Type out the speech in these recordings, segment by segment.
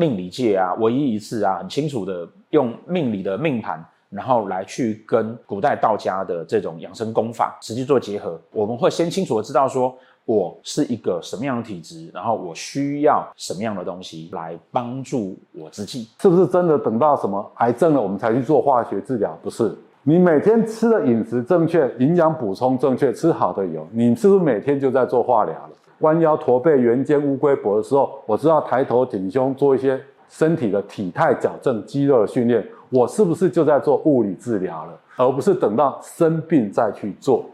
命理界啊，唯一一次啊，很清楚的用命理的命盘，然后来去跟古代道家的这种养生功法实际做结合。我们会先清楚的知道说，我是一个什么样的体质，然后我需要什么样的东西来帮助我自己。是不是真的等到什么癌症了，我们才去做化学治疗？不是，你每天吃的饮食正确，营养补充正确，吃好的油，你是不是每天就在做化疗了？弯腰驼背、圆肩、乌龟脖的时候，我知道抬头挺胸，做一些身体的体态矫正、肌肉的训练，我是不是就在做物理治疗了，而不是等到生病再去做？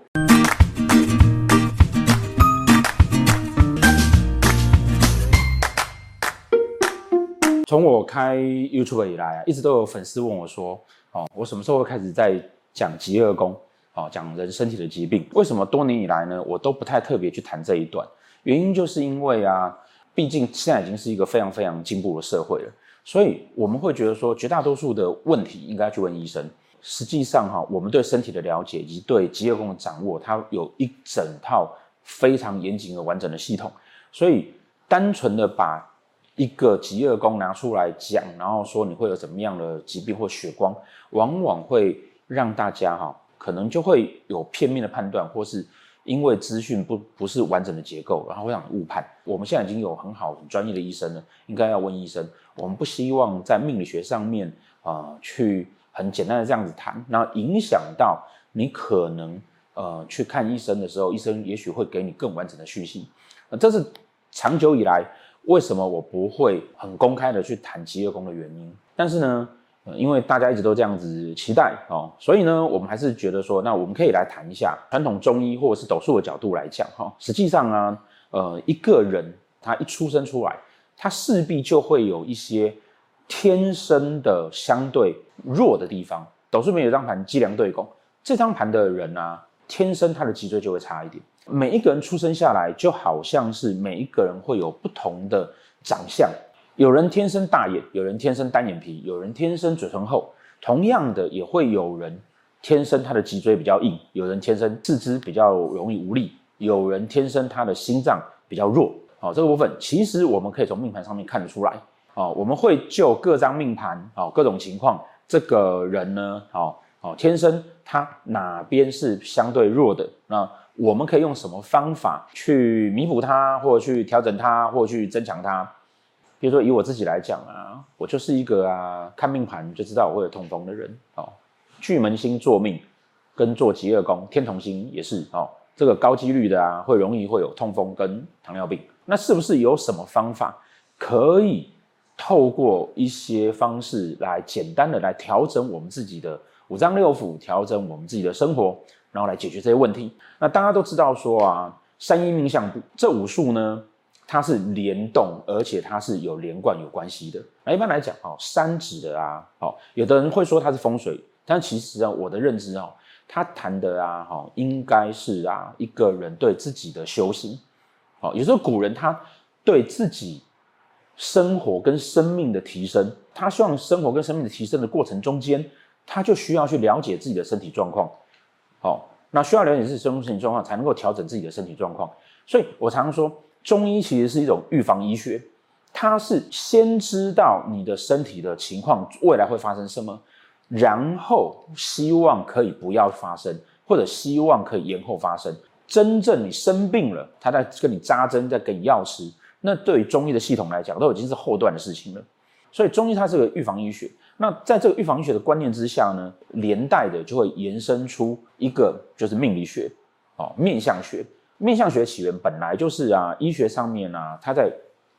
从我开 YouTube 以来啊，一直都有粉丝问我说：“哦，我什么时候开始在讲疾厄宫？哦，讲人身体的疾病？为什么多年以来呢，我都不太特别去谈这一段？”原因就是因为啊，毕竟现在已经是一个非常非常进步的社会了，所以我们会觉得说，绝大多数的问题应该去问医生。实际上哈，我们对身体的了解以及对疾厄宫的掌握，它有一整套非常严谨和完整的系统。所以，单纯的把一个极恶宫拿出来讲，然后说你会有怎么样的疾病或血光，往往会让大家哈，可能就会有片面的判断，或是。因为资讯不不是完整的结构，然后会让你误判。我们现在已经有很好很专业的医生了，应该要问医生。我们不希望在命理学上面啊、去很简单的这样子谈，然后影响到你可能呃去看医生的时候，医生也许会给你更完整的讯息。呃，这是长久以来为什么我不会很公开的去谈疾厄宫的原因。但是呢。因为大家一直都这样子期待哦，所以呢，我们还是觉得说，那我们可以来谈一下传统中医或者是斗数的角度来讲哈。实际上啊，呃，一个人他一出生出来，他势必就会有一些天生的相对弱的地方。斗数里面有张盘脊梁对宫，这张盘的人啊，天生他的脊椎就会差一点。每一个人出生下来，就好像是每一个人会有不同的长相。有人天生大眼，有人天生单眼皮，有人天生嘴唇厚。同样的，也会有人天生他的脊椎比较硬，有人天生四肢比较容易无力，有人天生他的心脏比较弱。好，这个部分其实我们可以从命盘上面看得出来。好，我们会就各张命盘，好，各种情况，这个人呢，好，好，天生他哪边是相对弱的，那我们可以用什么方法去弥补他，或者去调整他，或者去增强他？比如说以我自己来讲啊，我就是一个啊，看命盘就知道我会有痛风的人哦。巨门星坐命跟坐疾厄宫，天同星也是哦，这个高几率的啊，会容易会有痛风跟糖尿病。那是不是有什么方法可以透过一些方式来简单的来调整我们自己的五脏六腑，调整我们自己的生活，然后来解决这些问题？那大家都知道说啊，三阴命相这五术呢，它是联动，而且它是有连贯、有关系的。那一般来讲，哦，山指的啊，哦，有的人会说它是风水，但其实啊，我的认知哦，他谈的啊，哈，应该是啊，一个人对自己的修行。哦，有时候古人他对自己生活跟生命的提升，他希望生活跟生命的提升的过程中间，他就需要去了解自己的身体状况。好，那需要了解自己身体状况，才能够调整自己的身体状况。所以我常常说。中医其实是一种预防医学，它是先知道你的身体的情况，未来会发生什么，然后希望可以不要发生，或者希望可以延后发生。真正你生病了，他在跟你扎针，在给你药吃，那对于中医的系统来讲，都已经是后段的事情了。所以中医它是个预防医学。那在这个预防医学的观念之下呢，连带的就会延伸出一个就是命理学，哦，面相学。面相学起源本来就是啊，医学上面啊，他在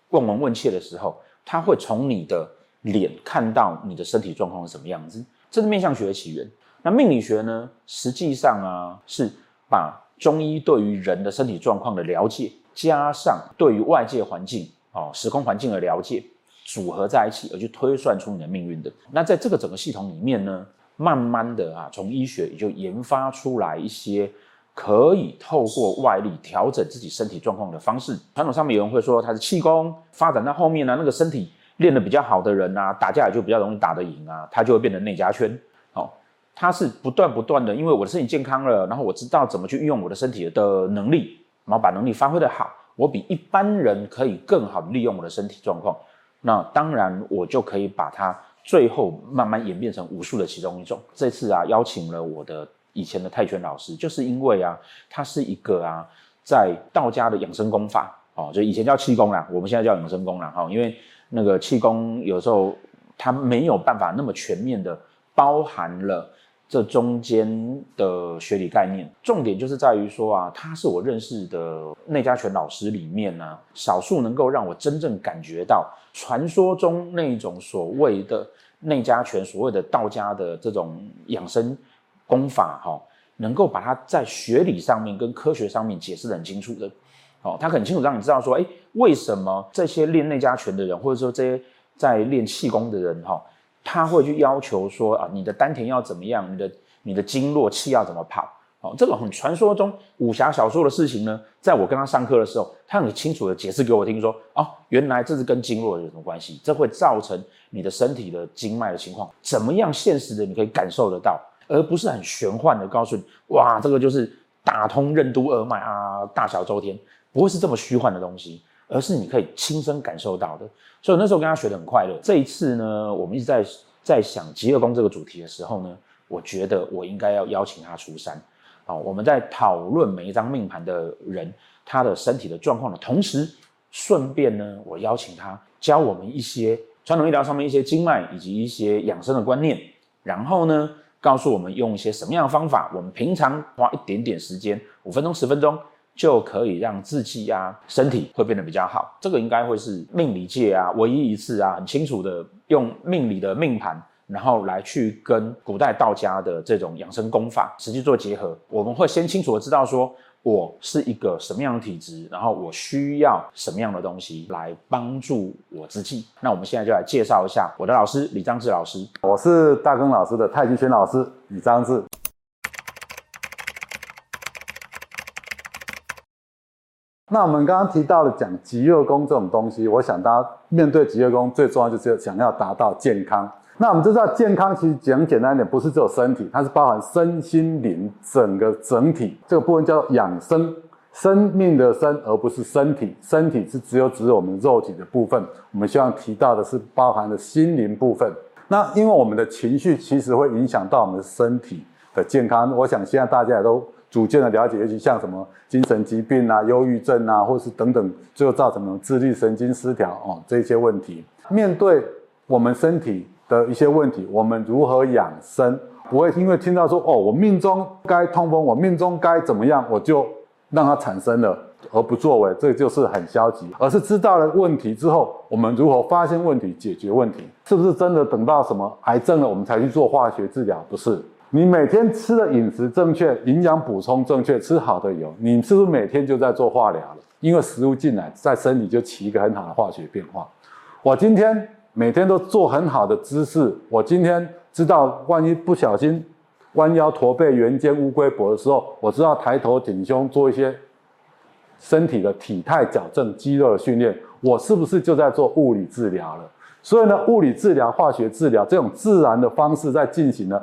望闻问切的时候，他会从你的脸看到你的身体状况是什么样子，这是面相学的起源。那命理学呢，实际上啊，是把中医对于人的身体状况的了解，加上对于外界环境哦，时空环境的了解，组合在一起而去推算出你的命运的。那在这个整个系统里面呢，慢慢的啊，从医学也就研发出来一些。可以透过外力调整自己身体状况的方式。传统上面有人会说他是气功，发展到后面呢，那个身体练得比较好的人啊，打架也就比较容易打得赢啊，他就会变成内家圈。好，他是不断不断的，因为我的身体健康了，然后我知道怎么去运用我的身体的能力，然后把能力发挥得好，我比一般人可以更好利用我的身体状况。那当然我就可以把它最后慢慢演变成武术的其中一种。这次啊，邀请了我的以前的泰拳老师，就是因为啊，他是一个啊，在道家的养生功法哦，就以前叫气功啦，我们现在叫养生功啦哈，因为那个气功有时候它没有办法那么全面的包含了。这中间的学理概念，重点就是在于说啊，他是我认识的内家拳老师里面呢、啊，少数能够让我真正感觉到传说中那种所谓的内家拳，所谓的道家的这种养生功法，哈，能够把它在学理上面跟科学上面解释得很清楚的，哦，他很清楚让你知道说，哎，为什么这些练内家拳的人，或者说这些在练气功的人，哈。他会去要求说啊，你的丹田要怎么样，你的你的经络气要怎么跑？哦，这种很传说中武侠小说的事情呢，在我跟他上课的时候，他很清楚的解释给我听说，哦，原来这是跟经络有什么关系？这会造成你的身体的经脉的情况怎么样？现实的你可以感受得到，而不是很玄幻的告诉你，哇，这个就是打通任督二脉啊，大小周天，不会是这么虚幻的东西。而是你可以亲身感受到的，所以那时候跟他学得很快乐。这一次呢，我们一直在在想极乐宫这个主题的时候呢，我觉得我应该要邀请他出山。好，我们在讨论每一张命盘的人他的身体的状况的同时，顺便呢，我邀请他教我们一些传统医疗上面一些经脉以及一些养生的观念，然后呢，告诉我们用一些什么样的方法，我们平常花一点点时间，五分钟十分钟。就可以让自己呀身体会变得比较好，这个应该会是命理界啊唯一一次啊很清楚的用命理的命盘，然后来去跟古代道家的这种养生功法实际做结合。我们会先清楚的知道说我是一个什么样的体质，然后我需要什么样的东西来帮助我自己。那我们现在就来介绍一下我的老师李章志老师，我是大根老师的太极拳老师李章志。那我们刚刚提到了讲极乐宫这种东西，我想大家面对极乐宫最重要就是想要达到健康。那我们知道健康其实讲简单一点，不是只有身体，它是包含身心灵整个整体。这个部分叫养生，生命的生，而不是身体。身体是只有指我们肉体的部分。我们希望提到的是包含的心灵部分。那因为我们的情绪其实会影响到我们的身体的健康。我想现在大家也都。逐渐的了解，尤其像什么精神疾病啊、忧郁症啊，或是等等，最后造成的自律神经失调哦，这些问题。面对我们身体的一些问题，我们如何养生？不会因为听到说哦，我命中该痛风，我命中该怎么样，我就让它产生了而不作为，这就是很消极。而是知道了问题之后，我们如何发现问题、解决问题？是不是真的等到什么癌症了，我们才去做化学治疗？不是。你每天吃的饮食正确，营养补充正确，吃好的油，你是不是每天就在做化疗了？因为食物进来，在身体就起一个很好的化学变化。我今天每天都做很好的姿势，我今天知道，万一不小心弯腰驼背、圆肩、乌龟脖的时候，我知道抬头挺胸做一些身体的体态矫正、肌肉的训练，我是不是就在做物理治疗了？所以呢，物理治疗、化学治疗这种自然的方式在进行呢。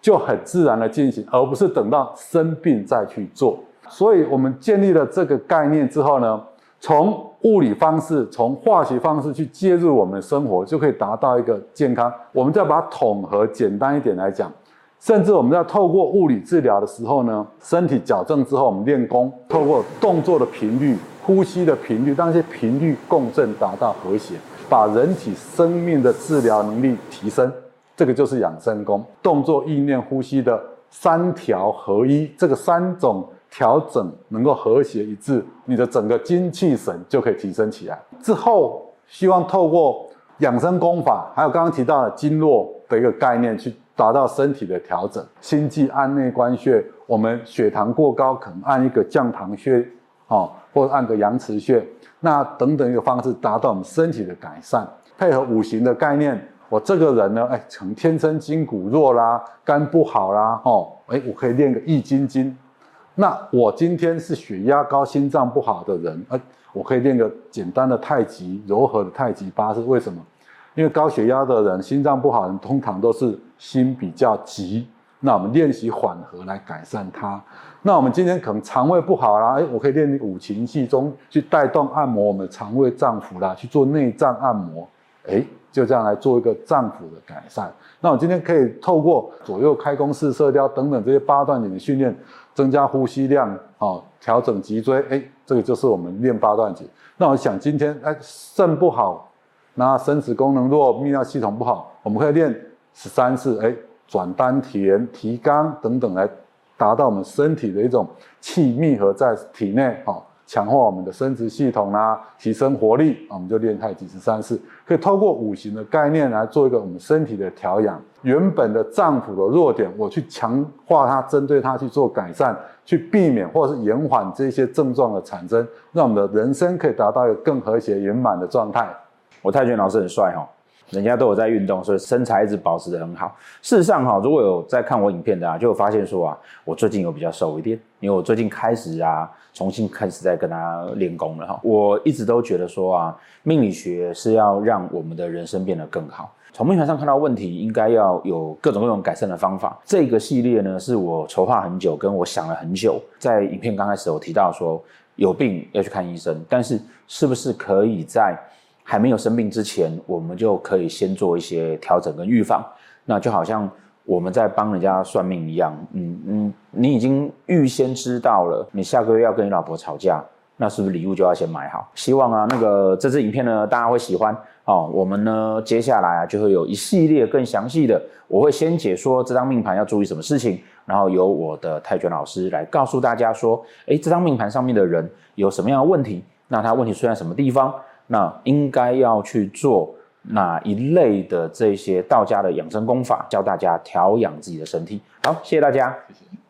就很自然的进行，而不是等到生病再去做。所以，我们建立了这个概念之后呢，从物理方式、从化学方式去介入我们的生活，就可以达到一个健康。我们再把统合简单一点来讲，甚至我们在透过物理治疗的时候呢，身体矫正之后，我们练功，透过动作的频率、呼吸的频率，让这些频率共振达到和谐，把人体生命的治疗能力提升。这个就是养生功，动作、意念、呼吸的三调合一，这个三种调整能够和谐一致，你的整个精气神就可以提升起来。之后，希望透过养生功法，还有刚刚提到的经络的一个概念，去达到身体的调整。心悸按内关穴，我们血糖过高，可能按一个降糖穴，哦，或者按个阳池穴，那等等一个方式，达到我们身体的改善。配合五行的概念。我这个人呢，哎，成天生筋骨弱啦，肝不好啦，哦，哎，我可以练个易筋经。那我今天是血压高、心脏不好的人，哎，我可以练个简单的太极，柔和的太极八式。为什么？因为高血压的人、心脏不好的人，通常都是心比较急。那我们练习缓和来改善它。那我们今天可能肠胃不好啦，哎，我可以练五禽戏中去带动按摩我们的肠胃脏腑啦，去做内脏按摩。哎，就这样来做一个脏腑的改善。那我今天可以透过左右开弓式射雕等等这些八段锦的训练，增加呼吸量，哦，调整脊椎，哎，这个就是我们练八段锦。那我想今天哎肾不好，那生殖功能弱，泌尿系统不好，我们可以练十三式，哎，转丹田、提肛等等，来达到我们身体的一种气密合在体内，哦。强化我们的生殖系统啦，提升活力，我们就练太极十三式，可以透过五行的概念来做一个我们身体的调养。原本的脏腑的弱点，我去强化它，针对它去做改善，去避免或者是延缓这些症状的产生，让我们的人生可以达到一个更和谐圆满的状态。我泰拳老师很帅哈。人家都有在运动，所以身材一直保持得很好。事实上哈，如果有在看我影片的啊，就会发现说啊，我最近有比较瘦一点，因为我最近开始啊，重新开始在跟他练功了哈。我一直都觉得说啊，命理学是要让我们的人生变得更好。从命盘上看到问题，应该要有各种各种改善的方法。这个系列呢，是我筹划很久，跟我想了很久。在影片刚开始我提到说，有病要去看医生，但是是不是可以在还没有生病之前，我们就可以先做一些调整跟预防。那就好像我们在帮人家算命一样，嗯嗯，你已经预先知道了，你下个月要跟你老婆吵架，那是不是礼物就要先买好？希望啊，那个这支影片呢，大家会喜欢哦。我们呢，接下来啊，就会有一系列更详细的，我会先解说这张命盘要注意什么事情，然后由我的泰拳老师来告诉大家说，诶，这张命盘上面的人有什么样的问题？那他问题出在什么地方？那应该要去做哪一类的这些道家的养生功法，教大家调养自己的身体。好，谢谢大家。谢谢。